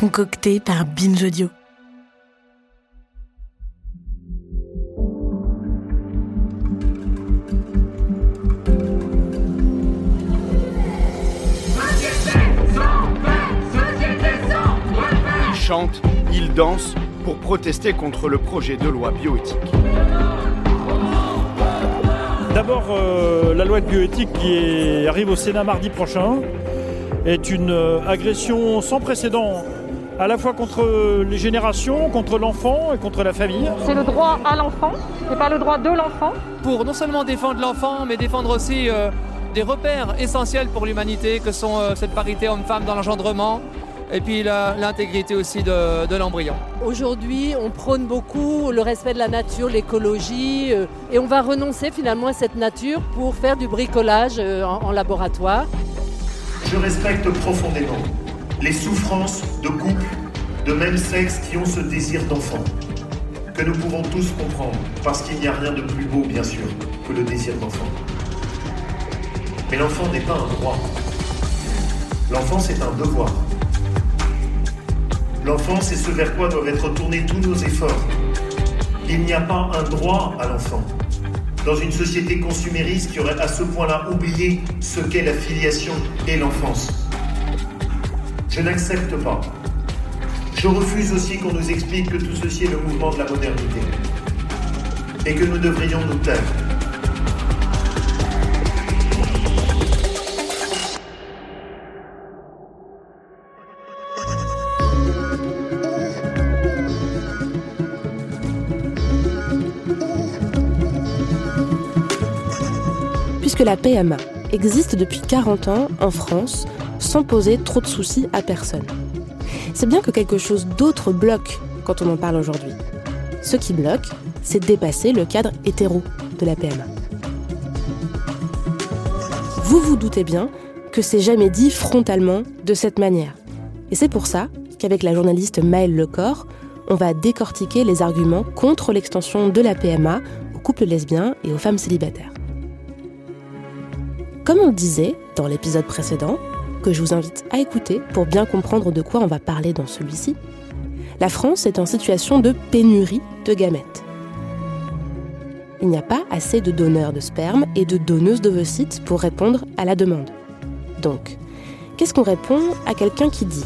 Concocté par Binge Audio. Ils chantent, ils dansent pour protester contre le projet de loi bioéthique. D'abord, euh, la loi de bioéthique qui est- arrive au Sénat mardi prochain est une euh, agression sans précédent à la fois contre les générations, contre l'enfant et contre la famille. C'est le droit à l'enfant et pas le droit de l'enfant. pour non seulement défendre l'enfant, mais défendre aussi euh, des repères essentiels pour l'humanité, que sont euh, cette parité homme-femme dans l'engendrement, et puis l'intégrité aussi de, de l'embryon. Aujourd'hui, on prône beaucoup le respect de la nature, l'écologie, euh, et on va renoncer finalement à cette nature pour faire du bricolage euh, en, en laboratoire. Je respecte profondément les souffrances de couples de même sexe qui ont ce désir d'enfant, que nous pouvons tous comprendre, parce qu'il n'y a rien de plus beau, bien sûr, que le désir d'enfant. Mais l'enfant n'est pas un droit. L'enfant, c'est un devoir. L'enfant, c'est ce vers quoi doivent être tournés tous nos efforts. Il n'y a pas un droit à l'enfant. Dans une société consumériste qui aurait à ce point-là oublié ce qu'est la filiation et l'enfance. Je n'accepte pas. Je refuse aussi qu'on nous explique que tout ceci est le mouvement de la modernité. Et que nous devrions nous taire. Puisque la PMA existe depuis 40 ans en France sans poser trop de soucis à personne. C'est bien que quelque chose d'autre bloque quand on en parle aujourd'hui. Ce qui bloque, c'est dépasser le cadre hétéro de la PMA. Vous vous doutez bien que c'est jamais dit frontalement de cette manière. Et c'est pour ça qu'avec la journaliste Maëlle Lecor, on va décortiquer les arguments contre l'extension de la PMA aux couples lesbiens et aux femmes célibataires. Comme on le disait dans l'épisode précédent, que je vous invite à écouter pour bien comprendre de quoi on va parler dans celui-ci, la France est en situation de pénurie de gamètes. Il n'y a pas assez de donneurs de sperme et de donneuses d'ovocytes pour répondre à la demande. Donc, qu'est-ce qu'on répond à quelqu'un qui dit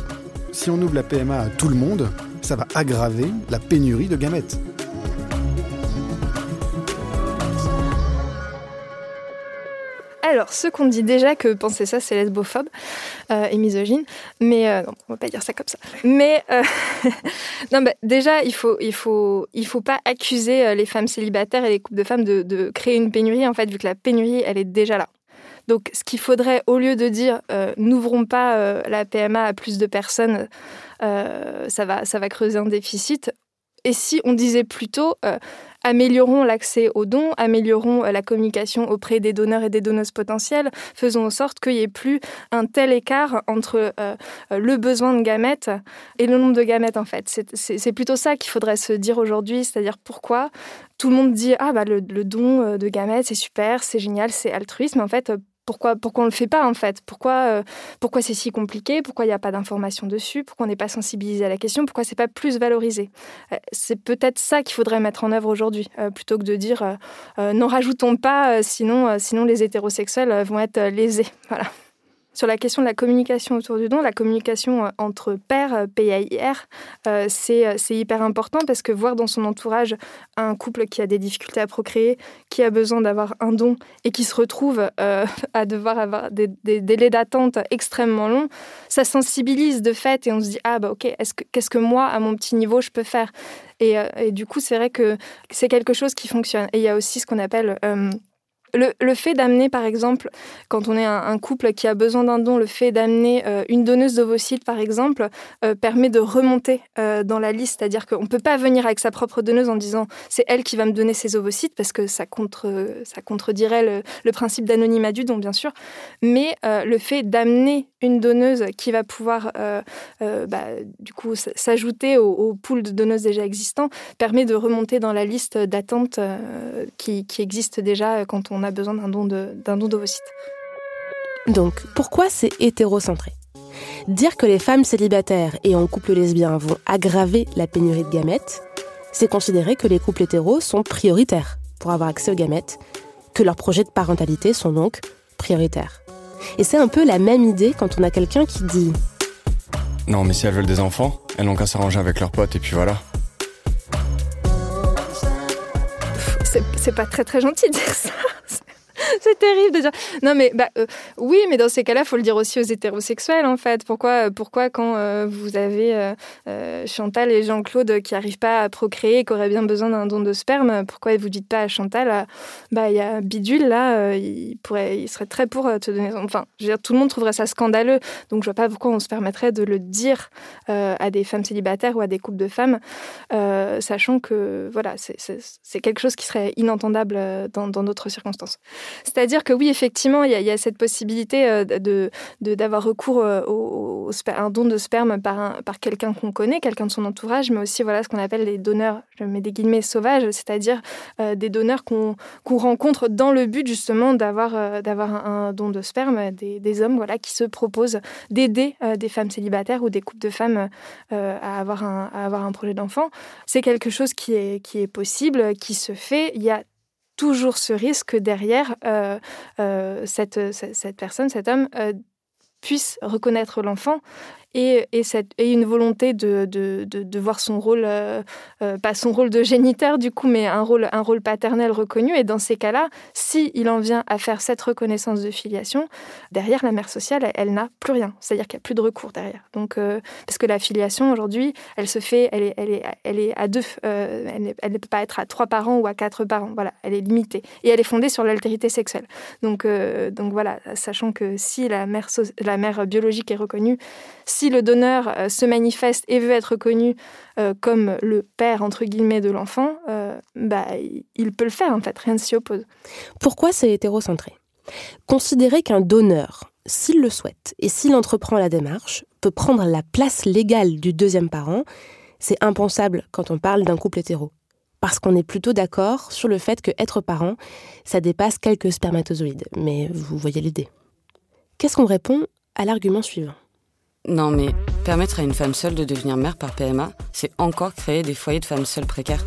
Si on ouvre la PMA à tout le monde, ça va aggraver la pénurie de gamètes. Alors, ceux qu'on dit déjà que penser ça, c'est lesbophobe euh, et misogyne, mais euh, non, on va pas dire ça comme ça. Mais euh, non, déjà, il faut, il faut, il faut pas accuser euh, les femmes célibataires et les couples de femmes de, créer une pénurie, en fait, vu que la pénurie, elle est déjà là. Donc, ce qu'il faudrait, au lieu de dire n'ouvrons pas la PMA à plus de personnes, ça va, ça va creuser un déficit. Et si on disait plutôt euh, améliorons l'accès aux dons, améliorons euh, la communication auprès des donneurs et des donneuses potentielles, faisons en sorte qu'il n'y ait plus un tel écart entre euh, le besoin de gamètes et le nombre de gamètes en fait. C'est- plutôt ça qu'il faudrait se dire aujourd'hui, c'est-à-dire pourquoi tout le monde dit ah bah le, le don de gamètes c'est super, c'est génial, c'est altruisme, en fait pourquoi, pourquoi on ne le fait pas en fait? Pourquoi, euh, pourquoi c'est si compliqué? Pourquoi il n'y a pas d'information dessus? Pourquoi on n'est pas sensibilisé à la question? Pourquoi c'est pas plus valorisé? Euh, C'est peut-être ça qu'il faudrait mettre en œuvre aujourd'hui, euh, plutôt que de dire n'en rajoutons pas, sinon, sinon les hétérosexuels vont être lésés. Voilà. Sur la question de la communication autour du don, la communication euh, entre pairs, euh, PAIR, euh, c'est hyper important parce que voir dans son entourage un couple qui a des difficultés à procréer, qui a besoin d'avoir un don et qui se retrouve à devoir avoir des, délais d'attente extrêmement longs, ça sensibilise de fait et on se dit ah bah ok, est-ce que- qu'est-ce que moi à mon petit niveau je peux faire? Et, du coup c'est vrai que c'est quelque chose qui fonctionne. Et il y a aussi ce qu'on appelle Le, fait d'amener, par exemple, quand on est un, couple qui a besoin d'un don, le fait d'amener euh, une donneuse d'ovocytes, par exemple, euh, permet de remonter euh, dans la liste. C'est-à-dire qu'on ne peut pas venir avec sa propre donneuse en disant c'est elle qui va me donner ses ovocytes, parce que ça, contre, ça contredirait le, principe d'anonymat du don, bien sûr. Mais le fait d'amener une donneuse qui va pouvoir, bah, du coup, s'ajouter au, au, pool de donneuses déjà existants permet de remonter dans la liste d'attente qui, qui existe déjà quand on a besoin d'un don d'ovocytes. Donc, pourquoi c'est hétérocentré? Dire que les femmes célibataires et en couple lesbien vont aggraver la pénurie de gamètes, c'est considérer que les couples hétéros sont prioritaires pour avoir accès aux gamètes, que leurs projets de parentalité sont donc prioritaires. Et c'est un peu la même idée quand on a quelqu'un qui dit Non, mais si elles veulent des enfants, elles n'ont qu'à s'arranger avec leurs potes et puis voilà. C'est pas très très gentil de dire ça. c'est terrible de dire. Non, mais bah, euh, oui, mais dans ces cas-là, il faut le dire aussi aux hétérosexuels, en fait. Pourquoi, pourquoi quand euh, vous avez euh, Chantal et Jean-Claude qui n'arrivent pas à procréer, qui auraient bien besoin d'un don de sperme, pourquoi vous dites pas à Chantal, bah, il y a Bidule, là, il, pourrait, il serait très pour te donner. Enfin, je veux dire, tout le monde trouverait ça scandaleux. Donc, je vois pas pourquoi on se permettrait de le dire à des femmes célibataires ou à des couples de femmes, sachant que, voilà, c'est quelque chose qui serait inentendable dans d'autres circonstances. C'est-à-dire que oui, effectivement, il y, a cette possibilité euh, de d'avoir recours euh, à un don de sperme par, par quelqu'un qu'on connaît, quelqu'un de son entourage, mais aussi voilà ce qu'on appelle les donneurs, je mets des guillemets sauvages, c'est-à-dire euh, des donneurs qu'on rencontre dans le but justement d'avoir d'avoir un, don de sperme, des, des, hommes voilà qui se proposent d'aider des femmes célibataires ou des couples de femmes à avoir un à avoir un projet d'enfant. C'est quelque chose qui est qui est possible, qui se fait. Il y a toujours ce risque derrière euh, euh, cette, cette, personne, cet homme, euh, puisse reconnaître l'enfant et, une volonté de, voir son rôle, euh, euh, pas son rôle de géniteur du coup, mais un rôle, un rôle paternel reconnu. Et dans ces cas-là, si il en vient à faire cette reconnaissance de filiation, derrière la mère sociale, elle, n'a plus rien. C'est-à-dire qu'il n'y a plus de recours derrière. Donc, euh, parce que la filiation aujourd'hui, elle se fait, elle est, elle est, elle est à deux. elle, ne peut pas être à trois parents ou à quatre parents. Voilà, elle est limitée et elle est fondée sur l'altérité sexuelle. Donc, donc voilà, sachant que si la mère, la mère biologique est reconnue, si si le donneur euh, se manifeste et veut être reconnu euh, comme le père, entre guillemets, de l'enfant, euh, bah, il peut le faire, en fait, rien ne s'y oppose. Pourquoi c'est hétérocentré? Considérer qu'un donneur, s'il le souhaite et s'il entreprend la démarche, peut prendre la place légale du deuxième parent, c'est impensable quand on parle d'un couple hétéro. Parce qu'on est plutôt d'accord sur le fait que être parent, ça dépasse quelques spermatozoïdes. Mais vous voyez l'idée. Qu'est-ce qu'on répond à l'argument suivant? Non, mais permettre à une femme seule de devenir mère par PMA, c'est encore créer des foyers de femmes seules précaires.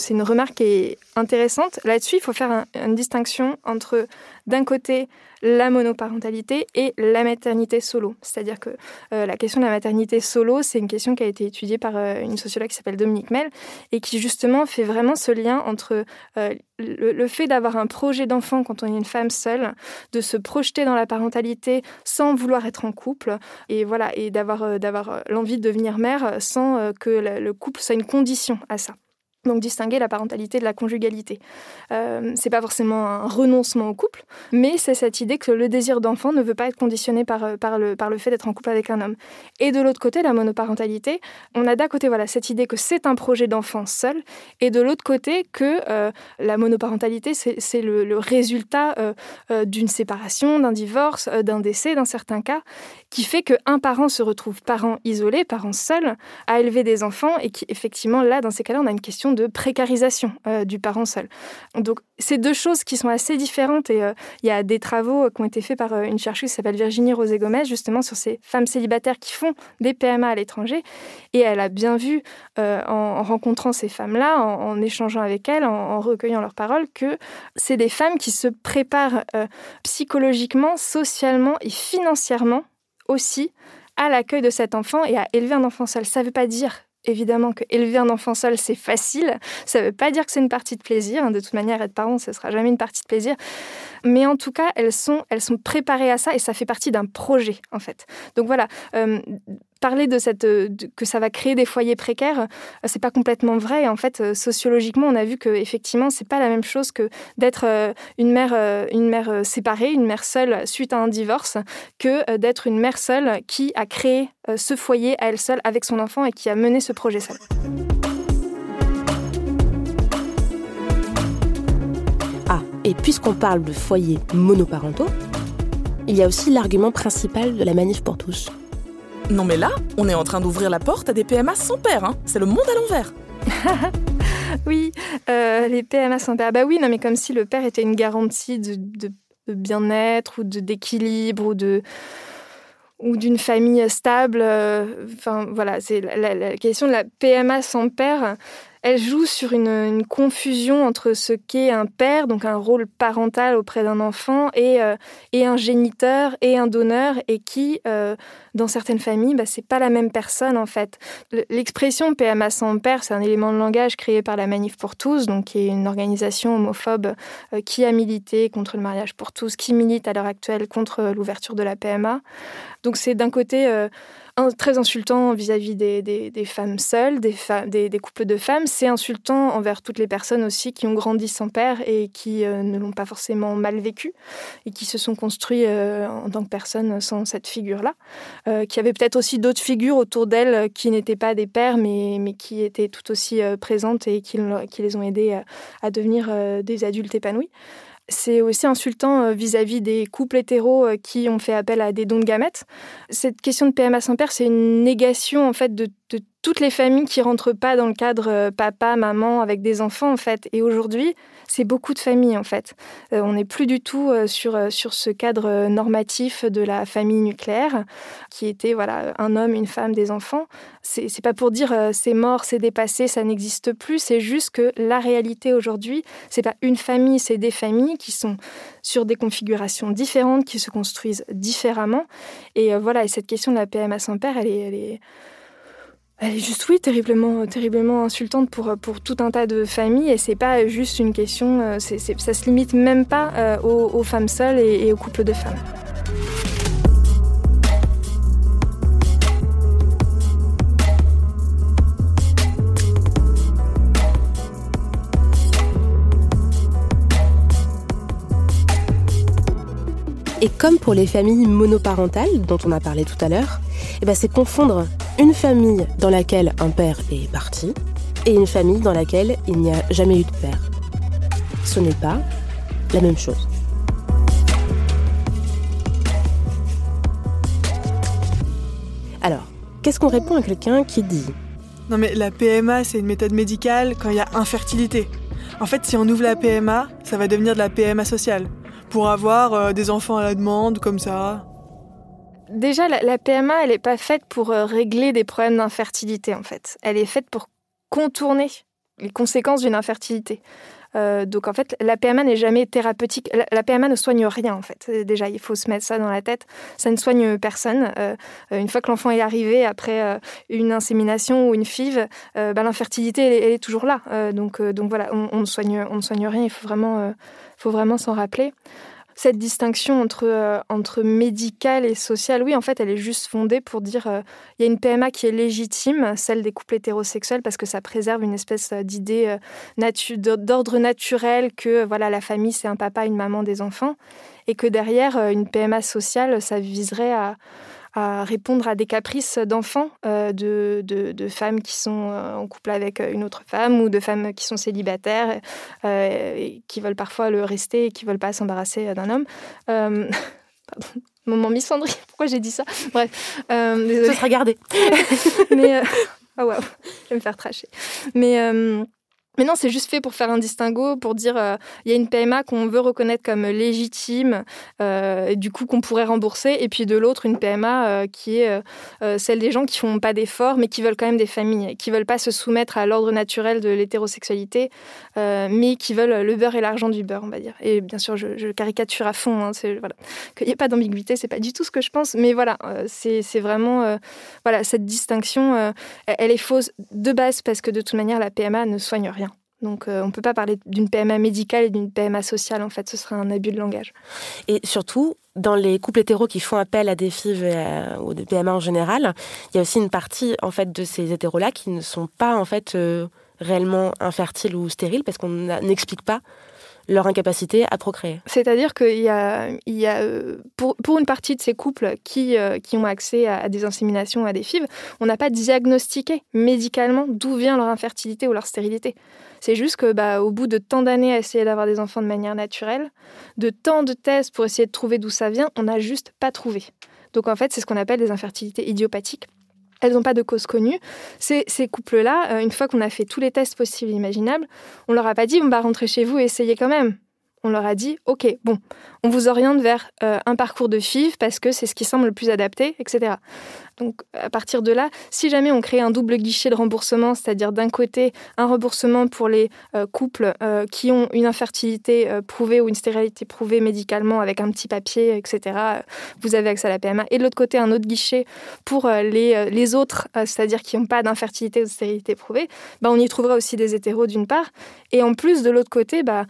C'est une remarque qui est intéressante. Là-dessus, il faut faire une distinction entre, d'un côté, la monoparentalité et la maternité solo. C'est-à-dire que euh, la question de la maternité solo, c'est une question qui a été étudiée par euh, une sociologue qui s'appelle Dominique Mel et qui justement fait vraiment ce lien entre euh, le, fait d'avoir un projet d'enfant quand on est une femme seule, de se projeter dans la parentalité sans vouloir être en couple et voilà et d'avoir d'avoir l'envie de devenir mère sans que le couple soit une condition à ça. Donc distinguer la parentalité de la conjugalité. Euh, c'est pas forcément un renoncement au couple, mais c'est cette idée que le désir d'enfant ne veut pas être conditionné par, euh, par, le, par le fait d'être en couple avec un homme. Et de l'autre côté, la monoparentalité, on a d'un côté voilà, cette idée que c'est un projet d'enfant seul, et de l'autre côté que euh, la monoparentalité, c'est le, résultat euh, d'une séparation, d'un divorce, d'un décès dans certains cas, qui fait qu'un parent se retrouve parent isolé, parent seul, à élever des enfants, et qui effectivement, là, dans ces cas-là, on a une question de précarisation euh, du parent seul. Donc, c'est deux choses qui sont assez différentes et euh, il y a des travaux euh, qui ont été faits par une chercheuse qui s'appelle Virginie Rosé Gomez, justement sur ces femmes célibataires qui font des PMA à l'étranger. Et elle a bien vu, en, rencontrant ces femmes-là, en, échangeant avec elles, en, recueillant leurs paroles, que c'est des femmes qui se préparent psychologiquement, socialement et financièrement aussi à l'accueil de cet enfant et à élever un enfant seul. Ça ne veut pas dire évidemment que élever un enfant seul, c'est facile. Ça ne veut pas dire que c'est une partie de plaisir. De toute manière, être parent, ce sera jamais une partie de plaisir. Mais en tout cas, elles sont, elles sont préparées à ça et ça fait partie d'un projet, en fait. Donc voilà, euh, parler de cette que ça va créer des foyers précaires, euh, c'est pas complètement vrai. En fait, euh, sociologiquement, on a vu que effectivement, c'est pas la même chose que d'être une mère, une mère séparée, une mère seule suite à un divorce, que d'être une mère seule qui a créé ce foyer à elle seule avec son enfant et qui a mené ce projet seul. Et puisqu'on parle de foyers monoparentaux, il y a aussi l'argument principal de la manif pour tous. Non mais là, on est en train d'ouvrir la porte à des PMA sans père, hein. c'est le monde à l'envers. oui, euh, les PMA sans père. Bah oui, non mais comme si le père était une garantie de, bien-être ou d'équilibre ou de ou d'une famille stable. Euh, enfin voilà, c'est la, question de la PMA sans père elle joue sur une, confusion entre ce qu'est un père, donc un rôle parental auprès d'un enfant, et, euh, un géniteur et un donneur, et qui, euh, dans certaines familles, bah, c'est pas la même personne en fait. L'expression PMA sans père, c'est un élément de langage créé par la Manif pour tous, donc qui est une organisation homophobe euh, qui a milité contre le mariage pour tous, qui milite à l'heure actuelle contre l'ouverture de la PMA. Donc c'est d'un côté très insultant vis-à-vis des, femmes seules, des, couples de femmes. C'est insultant envers toutes les personnes aussi qui ont grandi sans père et qui euh, ne l'ont pas forcément mal vécu et qui se sont construits euh, en tant que personnes sans cette figure-là. Euh, qui avaient peut-être aussi d'autres figures autour d'elles qui n'étaient pas des pères mais, qui étaient tout aussi présentes et qui, les ont aidés à devenir des adultes épanouis. C'est aussi insultant euh, vis-à-vis des couples hétéros euh, qui ont fait appel à des dons de gamètes. Cette question de PMA sans père, c'est une négation en fait de, de toutes les familles qui rentrent pas dans le cadre euh, papa, maman avec des enfants en fait. Et aujourd'hui, c'est beaucoup de familles en fait. Euh, on n'est plus du tout euh, sur, sur ce cadre normatif de la famille nucléaire qui était voilà un homme, une femme, des enfants. C'est pas pour dire c'est mort, c'est dépassé, ça n'existe plus. C'est juste que la réalité aujourd'hui, c'est pas une famille, c'est des familles qui sont sur des configurations différentes, qui se construisent différemment. Et voilà, et cette question de la PMA sans père, elle elle est elle est juste, oui, terriblement, terriblement insultante pour, tout un tas de familles. Et c'est pas juste une question, euh, c'est, ça se limite même pas euh, aux, femmes seules et, aux couples de femmes. Et comme pour les familles monoparentales dont on a parlé tout à l'heure, eh ben c'est confondre une famille dans laquelle un père est parti et une famille dans laquelle il n'y a jamais eu de père. Ce n'est pas la même chose. Alors, qu'est-ce qu'on répond à quelqu'un qui dit Non mais la PMA, c'est une méthode médicale quand il y a infertilité. En fait, si on ouvre la PMA, ça va devenir de la PMA sociale. Pour avoir euh, des enfants à la demande, comme ça déjà, la, PMA, elle n'est pas faite pour euh, régler des problèmes d'infertilité, en fait. Elle est faite pour contourner les conséquences d'une infertilité. Euh, donc en fait, la PMA n'est jamais thérapeutique. La, PMA ne soigne rien en fait. Déjà, il faut se mettre ça dans la tête. Ça ne soigne personne. Une fois que l'enfant est arrivé après une insémination ou une FIV, bah, l'infertilité elle, est toujours là. donc donc voilà, on, ne soigne on ne soigne rien. Il faut vraiment faut vraiment s'en rappeler. Cette distinction entre, euh, entre médical et social, oui, en fait, elle est juste fondée pour dire euh, il y a une PMA qui est légitime, celle des couples hétérosexuels, parce que ça préserve une espèce euh, d'idée d'ordre naturel que voilà la famille, c'est un papa, une maman, des enfants, et que derrière, une PMA sociale, ça viserait à à répondre à des caprices d'enfants, euh, de, de, femmes qui sont euh, en couple avec euh, une autre femme ou de femmes qui sont célibataires et qui veulent parfois le rester et qui veulent pas s'embarrasser d'un homme. pardon. Moment misandrie, pourquoi j'ai dit ça? Bref, désolée. Ça sera gardé. Mais, oh wow, je vais me faire tracher. Mais Mais non, c'est juste fait pour faire un distinguo, pour dire euh, il y a une PMA qu'on veut reconnaître comme légitime, euh, et du coup qu'on pourrait rembourser, et puis de l'autre une PMA euh, qui est celle des gens qui font pas d'efforts, mais qui veulent quand même des familles, qui veulent pas se soumettre à l'ordre naturel de l'hétérosexualité, mais qui veulent le beurre et l'argent du beurre, on va dire. Et bien sûr, je, caricature à fond, hein, voilà. qu'il n'y ait pas d'ambiguïté, c'est pas du tout ce que je pense, mais voilà, c'est vraiment voilà cette distinction, elle est fausse de base parce que de toute manière la PMA ne soigne rien. Donc euh, on ne peut pas parler d'une PMA médicale et d'une PMA sociale, en fait, ce serait un abus de langage. Et surtout, dans les couples hétéros qui font appel à des FIV euh, ou des PMA en général, il y a aussi une partie en fait de ces hétéros-là qui ne sont pas en fait euh, réellement infertiles ou stériles parce qu'on n'explique pas leur incapacité à procréer. C'est-à-dire qu'il y a, il y a pour, pour, une partie de ces couples qui, qui ont accès à, des inséminations, à des FIV, on n'a pas diagnostiqué médicalement d'où vient leur infertilité ou leur stérilité. C'est juste que, bah, au bout de tant d'années à essayer d'avoir des enfants de manière naturelle, de tant de tests pour essayer de trouver d'où ça vient, on n'a juste pas trouvé. Donc en fait, c'est ce qu'on appelle des infertilités idiopathiques. Elles n'ont pas de cause connue. Ces, couples-là, euh, une fois qu'on a fait tous les tests possibles et imaginables, on leur a pas dit on va rentrer chez vous et essayez quand même on leur a dit ok, bon, on vous oriente vers euh, un parcours de FIV parce que c'est ce qui semble le plus adapté, etc. Donc à partir de là, si jamais on crée un double guichet de remboursement, c'est-à-dire d'un côté un remboursement pour les euh, couples euh, qui ont une infertilité prouvée ou une stérilité prouvée médicalement avec un petit papier, etc., vous avez accès à la PMA, et de l'autre côté un autre guichet pour les, les autres, c'est-à-dire qui n'ont pas d'infertilité ou de stérilité prouvée, bah, on y trouvera aussi des hétéros d'une part, et en plus de l'autre côté, bah,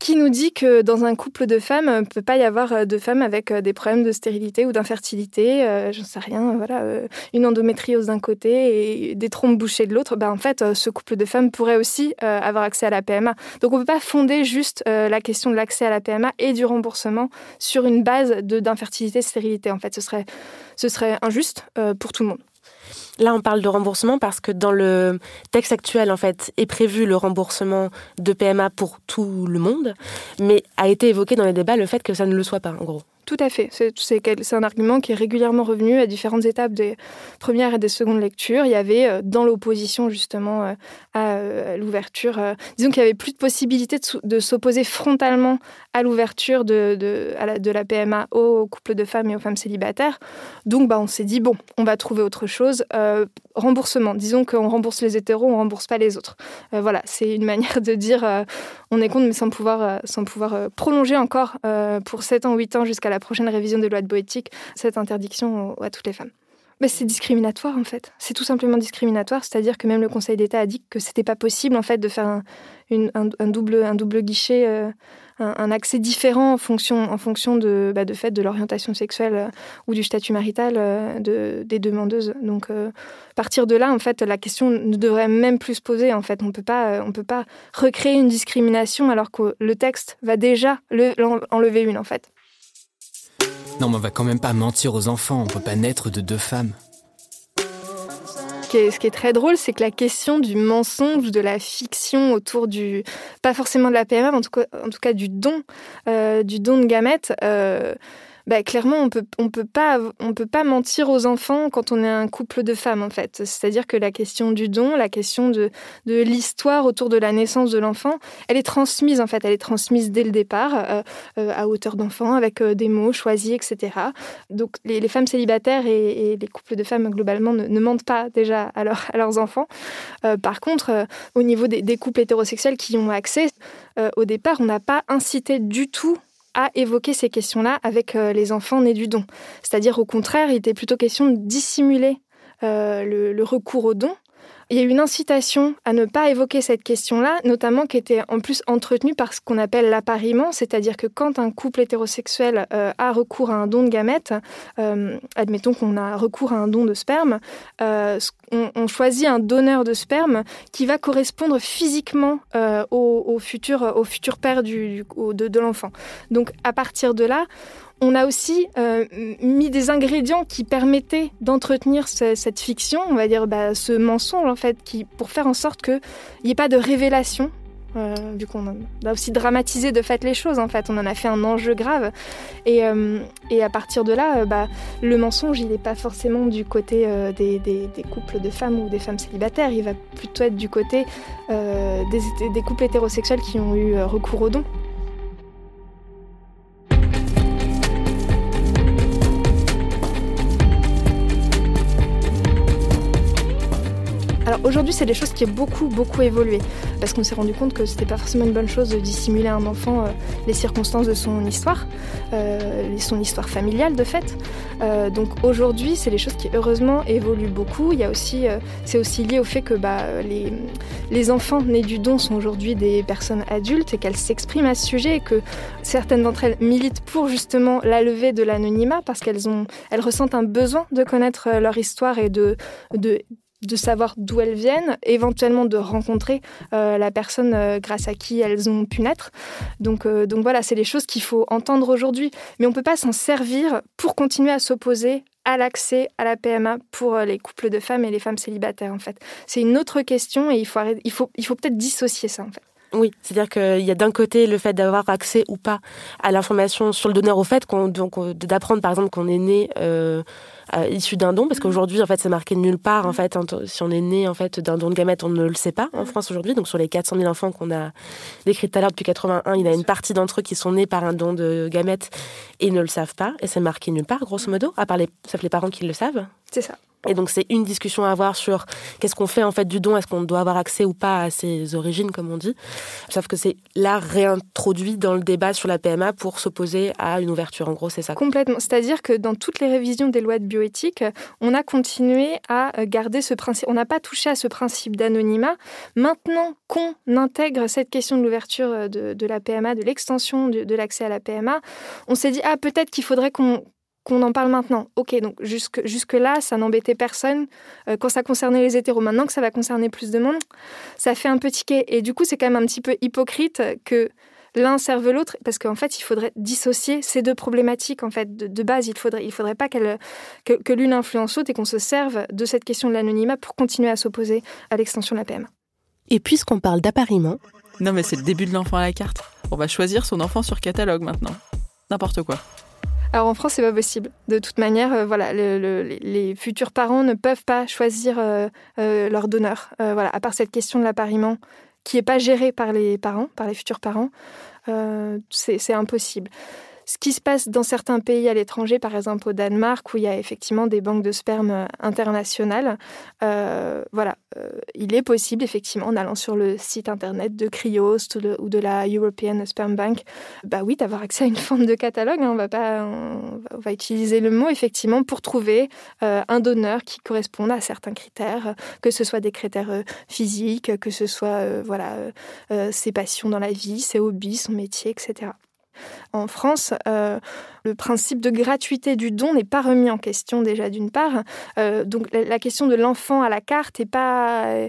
qui nous dit que dans un couple de femmes, il ne peut pas y avoir euh, de femmes avec euh, des problèmes de stérilité ou d'infertilité, euh, j'en sais rien, voilà, une endométriose d'un côté et des trompes bouchées de l'autre, ben, en fait, ce couple de femmes pourrait aussi avoir accès à la PMA. Donc on ne peut pas fonder juste la question de l'accès à la PMA et du remboursement sur une base d'infertilité, stérilité. En fait, ce serait injuste pour tout le monde. Là, on parle de remboursement parce que dans le texte actuel, en fait, est prévu le remboursement de PMA pour tout le monde, mais a été évoqué dans les débats le fait que ça ne le soit pas, en gros. Tout à fait. C'est un argument qui est régulièrement revenu à différentes étapes des premières et des secondes lectures. Il y avait euh, dans l'opposition justement euh, à, l'ouverture, euh, disons qu'il n'y avait plus de possibilité de, s'opposer frontalement à l'ouverture de, de, la, de, la, PMA aux couples de femmes et aux femmes célibataires. Donc bah, on s'est dit, bon, on va trouver autre chose. remboursement. Disons qu'on rembourse les hétéros, on ne rembourse pas les autres. voilà, c'est une manière de dire on est contre, mais sans pouvoir, sans pouvoir prolonger encore pour 7 ans, 8 ans jusqu'à la prochaine révision des lois de bioéthique cette interdiction à toutes les femmes. C'est discriminatoire en fait. C'est tout simplement discriminatoire, c'est-à-dire que même le Conseil d'État a dit que c'était pas possible en fait de faire un, double, un double guichet, euh, un, accès différent en fonction, en fonction de, bah, fait de l'orientation sexuelle euh, ou du statut marital euh, de, des demandeuses. Donc, à partir de là, en fait, la question ne devrait même plus se poser. En fait, on peut pas, on peut pas recréer une discrimination alors que le texte va déjà le, enlever une en fait. Non, mais on va quand même pas mentir aux enfants, on peut pas naître de deux femmes. Ce qui est, très drôle, c'est que la question du mensonge, de la fiction autour du, pas forcément de la PMA, mais en tout cas, du don, euh, du don de gamètes, euh, bah, clairement, on peut, on peut pas, on peut pas mentir aux enfants quand on est un couple de femmes, en fait. C'est-à-dire que la question du don, la question de, de l'histoire autour de la naissance de l'enfant, elle est transmise, en fait. Elle est transmise dès le départ, euh, euh, à hauteur d'enfant, avec euh, des mots choisis, etc. Donc, les, femmes célibataires et, les couples de femmes, globalement, ne, mentent pas déjà à, à leurs enfants. par contre, au niveau des, des, couples hétérosexuels qui y ont accès, au départ, on n'a pas incité du tout à évoquer ces questions-là avec euh, les enfants nés du don. C'est-à-dire au contraire, il était plutôt question de dissimuler euh, le, recours au don il y a eu une incitation à ne pas évoquer cette question-là, notamment qui était en plus entretenue par ce qu'on appelle l'appariement, c'est-à-dire que quand un couple hétérosexuel euh, a recours à un don de gamètes, euh, admettons qu'on a recours à un don de sperme, euh, on, choisit un donneur de sperme qui va correspondre physiquement au, futur, père de l'enfant. Donc à partir de là, on a aussi euh, mis des ingrédients qui permettaient d'entretenir cette fiction, on va dire bah, ce mensonge en fait, qui, pour faire en sorte qu'il n'y ait pas de révélation euh, vu qu'on a aussi dramatisé de fait les choses, en fait. On en a fait un enjeu grave. Et, euh, à partir de là, euh, bah, le mensonge, il n'est pas forcément du côté des, couples de femmes ou des femmes célibataires. Il va plutôt être du côté des, des couples hétérosexuels qui ont eu recours aux dons. Alors aujourd'hui, c'est des choses qui ont beaucoup, beaucoup évolué. Parce qu'on s'est rendu compte que c'était pas forcément une bonne chose de dissimuler à un enfant euh, les circonstances de son histoire, euh, son histoire familiale de fait. Euh, donc aujourd'hui, c'est des choses qui heureusement évoluent beaucoup. Il y a aussi, c'est aussi lié au fait que bah, les, les enfants nés du don sont aujourd'hui des personnes adultes et qu'elles s'expriment à ce sujet et que certaines d'entre elles militent pour justement la levée de l'anonymat parce qu'elles elles ressentent un besoin de connaître leur histoire et de de savoir d'où elles viennent, éventuellement de rencontrer euh, la personne euh, grâce à qui elles ont pu naître. Donc, euh, donc voilà, c'est des choses qu'il faut entendre aujourd'hui. Mais on ne peut pas s'en servir pour continuer à s'opposer à l'accès à la PMA pour les couples de femmes et les femmes célibataires, en fait. C'est une autre question et il faut, il faut, il faut peut-être dissocier ça. Oui, c'est-à-dire qu'il y a d'un côté le fait d'avoir accès ou pas à l'information sur le donneur, au fait d'apprendre par exemple qu'on est né euh, issu d'un don, parce qu'aujourd'hui en fait c'est marqué nulle part en fait si on est né en fait d'un don de gamètes, on ne le sait pas en France aujourd'hui. Donc sur les 400 000 enfants qu'on a décrits tout à l'heure depuis 81, il y a une partie d'entre eux qui sont nés par un don de gamètes et ne le savent pas, et c'est marqué nulle part grosso modo, à part les, sauf les parents qui le savent. C'est ça. Et donc c'est une discussion à avoir sur qu'est-ce qu'on fait en fait du don, est-ce qu'on doit avoir accès ou pas à ses origines comme on dit? Sauf que c'est là réintroduit dans le débat sur la PMA pour s'opposer à une ouverture. En gros, c'est ça. Complètement. C'est-à-dire que dans toutes les révisions des lois de bioéthique, on a continué à garder ce principe. On n'a pas touché à ce principe d'anonymat. Maintenant qu'on intègre cette question de l'ouverture de, la PMA, de l'extension de, de l'accès à la PMA, on s'est dit ah peut-être qu'il faudrait qu'on qu'on en parle maintenant. Ok, donc jusque, jusque-là, ça n'embêtait personne euh, quand ça concernait les hétéros. Maintenant que ça va concerner plus de monde, ça fait un petit quai. Et du coup, c'est quand même un petit peu hypocrite que l'un serve l'autre, parce qu'en fait, il faudrait dissocier ces deux problématiques. En fait, de, base, il faudrait, il faudrait pas qu'elle, que, que l'une influence l'autre et qu'on se serve de cette question de l'anonymat pour continuer à s'opposer à l'extension de la PMA. Et puisqu'on parle d'appariement... Non, mais c'est le début de l'enfant à la carte. On va choisir son enfant sur catalogue maintenant. N'importe quoi. Alors en France, c'est pas possible. De toute manière, euh, voilà, les futurs parents ne peuvent pas choisir euh, euh, leur donneur. voilà, à part cette question de l'appariement qui n'est pas gérée par les parents, par les futurs parents, c'est impossible ce qui se passe dans certains pays à l'étranger, par exemple au Danemark, où il y a effectivement des banques de sperme euh, internationales, euh, voilà, euh, il est possible effectivement en allant sur le site internet de Cryost ou de, la European Sperm Bank, bah oui, d'avoir accès à une forme de catalogue. Hein, on va pas, on va, utiliser le mot effectivement pour trouver un donneur qui corresponde à certains critères, que ce soit des critères physiques, que ce soit voilà ses passions dans la vie, ses hobbies, son métier, etc. En France, euh, le principe de gratuité du don n'est pas remis en question déjà d'une part. Euh, donc la, question de l'enfant à la carte n'est pas... Euh,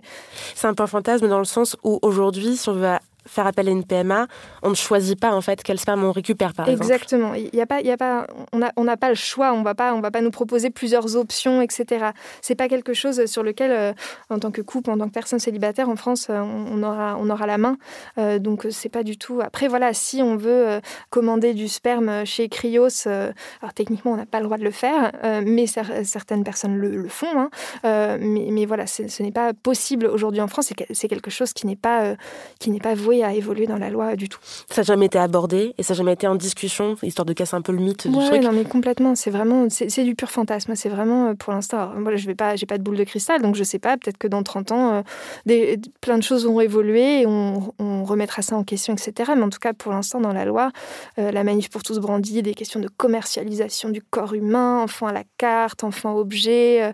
C'est un peu un fantasme dans le sens où aujourd'hui, si on veut faire appel à une PMA, on ne choisit pas en fait quel sperme on récupère par exemple. Exactement. Il y a pas, il a pas, on n'a on pas le choix. On va pas, on va pas nous proposer plusieurs options, etc. C'est pas quelque chose sur lequel, euh, en tant que couple, en tant que personne célibataire en France, euh, on, aura, on aura la main. Euh, donc c'est pas du tout. Après voilà, si on veut commander du sperme chez Cryos, alors techniquement on n'a pas le droit de le faire, mais certaines personnes le, font. Hein. mais, mais, voilà, ce n'est pas possible aujourd'hui en France. C'est quelque chose qui n'est pas, qui n'est pas voué à évoluer dans la loi du tout. Ça n'a jamais été abordé et ça n'a jamais été en discussion, histoire de casser un peu le mythe du truc. non mais complètement. C'est vraiment, c'est du pur fantasme. C'est vraiment euh, pour l'instant. Moi, je vais pas, j'ai pas de boule de cristal, donc je sais pas. Peut-être que dans 30 ans, euh, des, plein de choses vont évoluer et on, remettra ça en question, etc. Mais en tout cas, pour l'instant, dans la loi, euh, la manif pour tous brandit des questions de commercialisation du corps humain, enfant à la carte, enfant objet.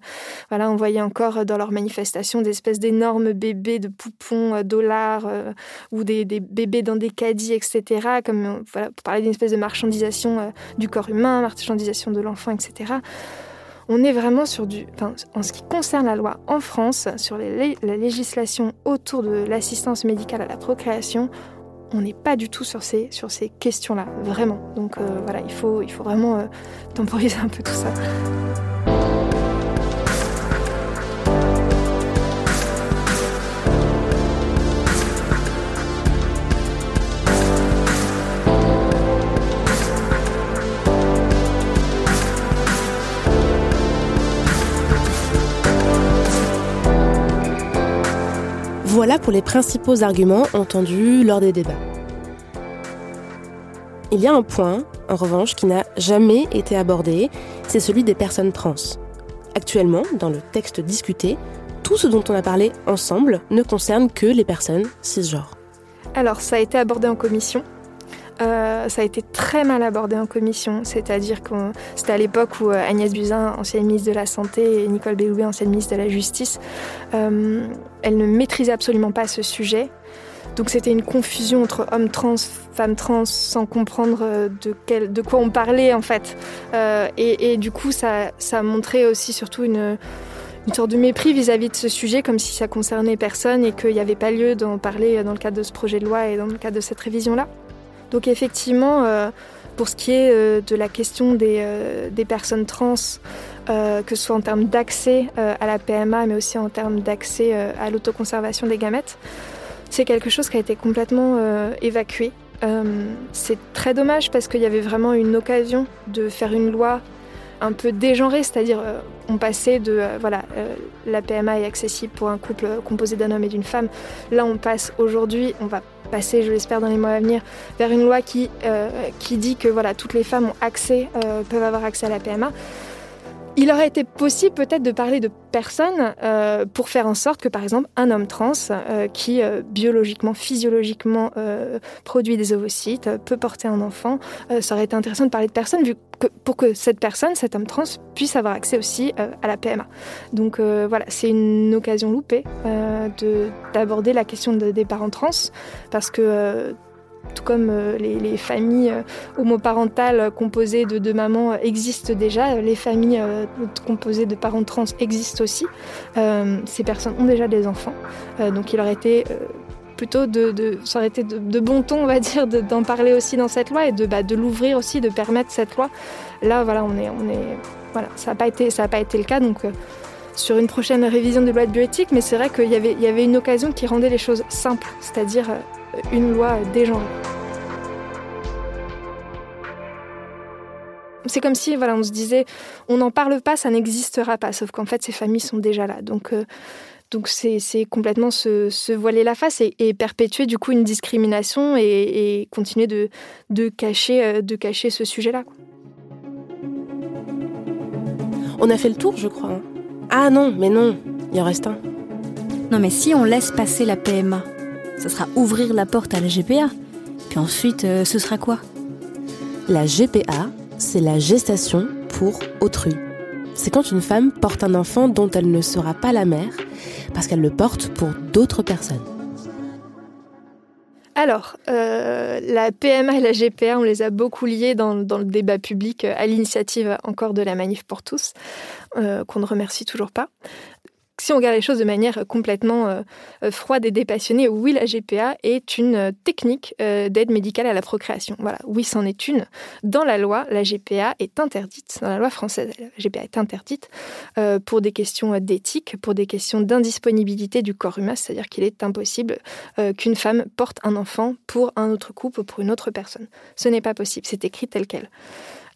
voilà, on voyait encore dans leurs manifestations des espèces d'énormes bébés de poupons dollars ou des, bébés dans des caddies, etc. Comme euh, voilà, pour parler d'une espèce de marchandisation euh, du corps humain, marchandisation de l'enfant, etc. On est vraiment sur du. en ce qui concerne la loi en France, sur la législation autour de l'assistance médicale à la procréation, on n'est pas du tout sur ces, sur ces questions-là, vraiment. Donc euh, voilà, il faut, il faut vraiment temporiser un peu tout ça. Pour les principaux arguments entendus lors des débats. Il y a un point, en revanche, qui n'a jamais été abordé, c'est celui des personnes trans. Actuellement, dans le texte discuté, tout ce dont on a parlé ensemble ne concerne que les personnes cisgenres. Alors, ça a été abordé en commission? Euh, ça a été très mal abordé en commission, c'est-à-dire que c'était à l'époque où euh, Agnès Buzyn, ancienne ministre de la Santé, et Nicole Belloubet, ancienne ministre de la Justice, euh, elles ne maîtrisaient absolument pas ce sujet. Donc c'était une confusion entre hommes trans, femmes trans, sans comprendre euh, de, quoi on parlait en fait. Et, du coup, ça, ça montrait aussi surtout une, une sorte de mépris vis-à-vis -vis de ce sujet, comme si ça concernait personne et qu'il n'y avait pas lieu d'en parler dans le cadre de ce projet de loi et dans le cadre de cette révision-là. Donc effectivement, euh, pour ce qui est euh, de la question des, euh, personnes trans, que ce soit en termes d'accès à la PMA, mais aussi en termes d'accès à l'autoconservation des gamètes, c'est quelque chose qui a été complètement évacué. C'est très dommage parce qu'il y avait vraiment une occasion de faire une loi un peu dégenrée, c'est-à-dire on passait de voilà la PMA est accessible pour un couple composé d'un homme et d'une femme. Là, on passe aujourd'hui, on va passer, je l'espère, dans les mois à venir, vers une loi qui qui dit que voilà toutes les femmes ont accès, peuvent avoir accès à la PMA. Il aurait été possible peut-être de parler de personnes euh, pour faire en sorte que, par exemple, un homme trans euh, qui euh, biologiquement, physiologiquement produit des ovocytes, peut porter un enfant, ça aurait été intéressant de parler de personnes vu que, pour que cette personne, cet homme trans, puisse avoir accès aussi à la PMA. Donc voilà, c'est une occasion loupée d'aborder la question de, des parents trans parce que tout comme euh, les, les, familles euh, homoparentales composées de deux mamans existent déjà, les familles euh, composées de parents trans existent aussi. ces personnes ont déjà des enfants, donc il aurait été plutôt de, de, de, bon ton, on va dire, d'en parler aussi dans cette loi et de, bah, de l'ouvrir aussi, de permettre cette loi. Là, voilà, on est, voilà, ça n'a pas été, ça n'a pas été le cas, donc. Sur une prochaine révision de loi de bioéthique, mais c'est vrai qu'il y avait, y avait une occasion qui rendait les choses simples, c'est-à-dire une loi dégenrée. C'est comme si voilà, on se disait on n'en parle pas, ça n'existera pas, sauf qu'en fait ces familles sont déjà là. Donc euh, donc c'est complètement se, se, voiler la face et, et, perpétuer du coup une discrimination et, et continuer de, de, cacher, de cacher ce sujet-là. On a fait le tour, je crois. Ah non, mais non, il en reste un. Non mais si on laisse passer la PMA, ça sera ouvrir la porte à la GPA. Puis ensuite, euh, ce sera quoi? La GPA, c'est la gestation pour autrui. C'est quand une femme porte un enfant dont elle ne sera pas la mère, parce qu'elle le porte pour d'autres personnes. Alors, euh, la PMA et la GPA, on les a beaucoup liés dans, le débat public à l'initiative encore de la Manif pour tous, euh, qu'on ne remercie toujours pas si on regarde les choses de manière complètement euh, froide et dépassionnée, oui, la GPA est une euh, technique euh, d'aide médicale à la procréation. Voilà, oui, c'en est une. Dans la loi, la GPA est interdite. Dans la loi française, la GPA est interdite euh, pour des questions d'éthique, pour des questions d'indisponibilité du corps humain, c'est-à-dire qu'il est impossible euh, qu'une femme porte un enfant pour un autre couple ou pour une autre personne. Ce n'est pas possible, c'est écrit tel quel.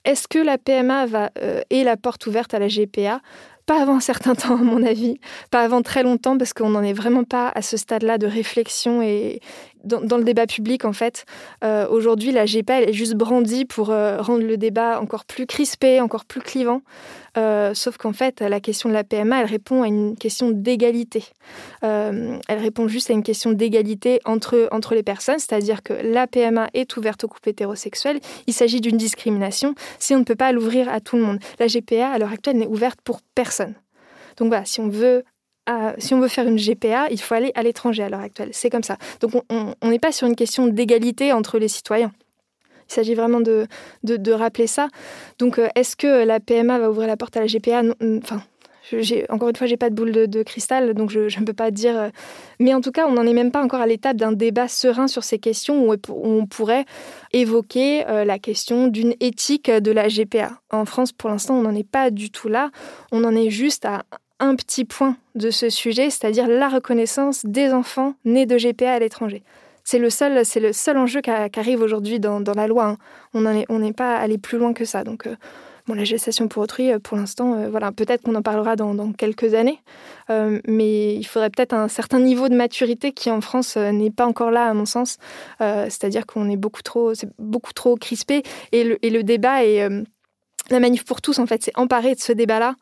Est-ce que la PMA va, euh, la porte ouverte à la GPA pas avant un certain temps, à mon avis, pas avant très longtemps, parce qu'on n'en est vraiment pas à ce stade-là de réflexion et dans, le débat public, en fait. Euh, Aujourd'hui, la GPA, elle est juste brandie pour euh, rendre le débat encore plus crispé, encore plus clivant. Euh, sauf qu'en fait, la question de la PMA, elle répond à une question d'égalité. Elle répond juste à une question d'égalité entre, entre les personnes, c'est-à-dire que la PMA est ouverte aux couples hétérosexuels. Il s'agit d'une discrimination si on ne peut pas l'ouvrir à tout le monde. La GPA, à l'heure actuelle, n'est ouverte pour personne. Donc voilà, si on veut si on veut faire une GPA, il faut aller à l'étranger à l'heure actuelle. C'est comme ça. Donc on n'est pas sur une question d'égalité entre les citoyens. Il s'agit vraiment de, de, rappeler ça. Donc euh, est-ce que la PMA va ouvrir la porte à la GPA Enfin, encore une fois, j'ai pas de boule de, de cristal, donc je ne peux pas dire. euh, Mais en tout cas, on n'en est même pas encore à l'étape d'un débat serein sur ces questions où on pourrait évoquer euh, la question d'une éthique de la GPA. En France, pour l'instant, on n'en est pas du tout là. On en est juste à un petit point de ce sujet, c'est-à-dire la reconnaissance des enfants nés de GPA à l'étranger. C'est le seul, c'est le seul enjeu qui, arrive aujourd'hui dans, la loi. Hein. On n'est pas allé plus loin que ça. Donc, euh, Bon, la gestation pour autrui, pour l'instant, voilà, peut-être qu'on en parlera dans, quelques années, mais il faudrait peut-être un certain niveau de maturité qui en France n'est pas encore là, à mon sens. C'est-à-dire qu'on est beaucoup trop, c'est beaucoup trop crispé et le débat est la manif pour tous, en fait, c'est emparée de ce débat-là.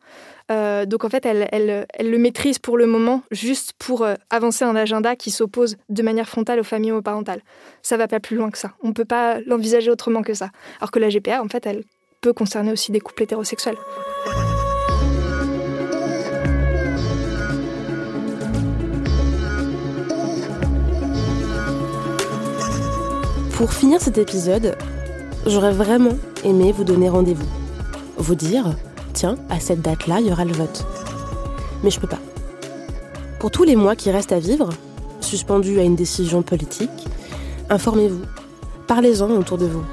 Euh, donc, en fait, elle, elle, elle, le maîtrise pour le moment, juste pour euh, avancer un agenda qui s'oppose de manière frontale aux familles homoparentales. Ça va pas plus loin que ça. On ne peut pas l'envisager autrement que ça. Alors que la GPA, en fait, elle peut concerner aussi des couples hétérosexuels. Pour finir cet épisode, j'aurais vraiment aimé vous donner rendez-vous vous dire, tiens, à cette date-là, il y aura le vote. Mais je peux pas. Pour tous les mois qui restent à vivre, suspendus à une décision politique, informez-vous. Parlez-en autour de vous.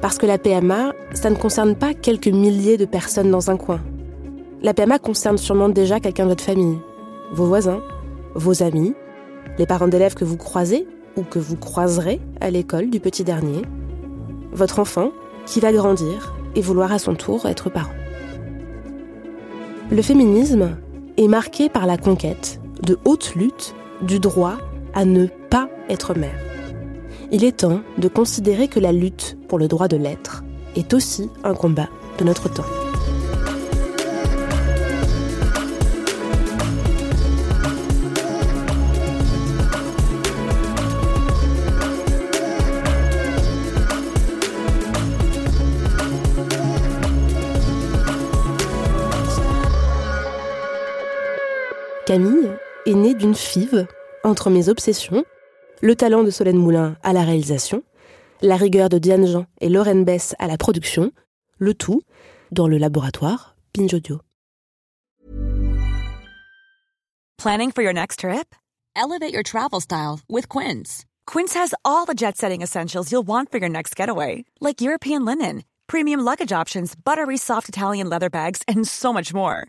Parce que la PMA, ça ne concerne pas quelques milliers de personnes dans un coin. La PMA concerne sûrement déjà quelqu'un de votre famille, vos voisins, vos amis, les parents d'élèves que vous croisez ou que vous croiserez à l'école du petit dernier, votre enfant qui va grandir et vouloir à son tour être parent. Le féminisme est marqué par la conquête de haute lutte du droit à ne pas être mère. Il est temps de considérer que la lutte pour le droit de l'être est aussi un combat de notre temps. Camille est née d'une five entre mes obsessions, le talent de Solène Moulin à la réalisation, la rigueur de Diane Jean et Lorraine Bess à la production, le tout dans le laboratoire Pinge Audio. Planning for your next trip? Elevate your travel style with Quince. Quince has all the jet setting essentials you'll want for your next getaway, like European linen, premium luggage options, buttery soft Italian leather bags, and so much more.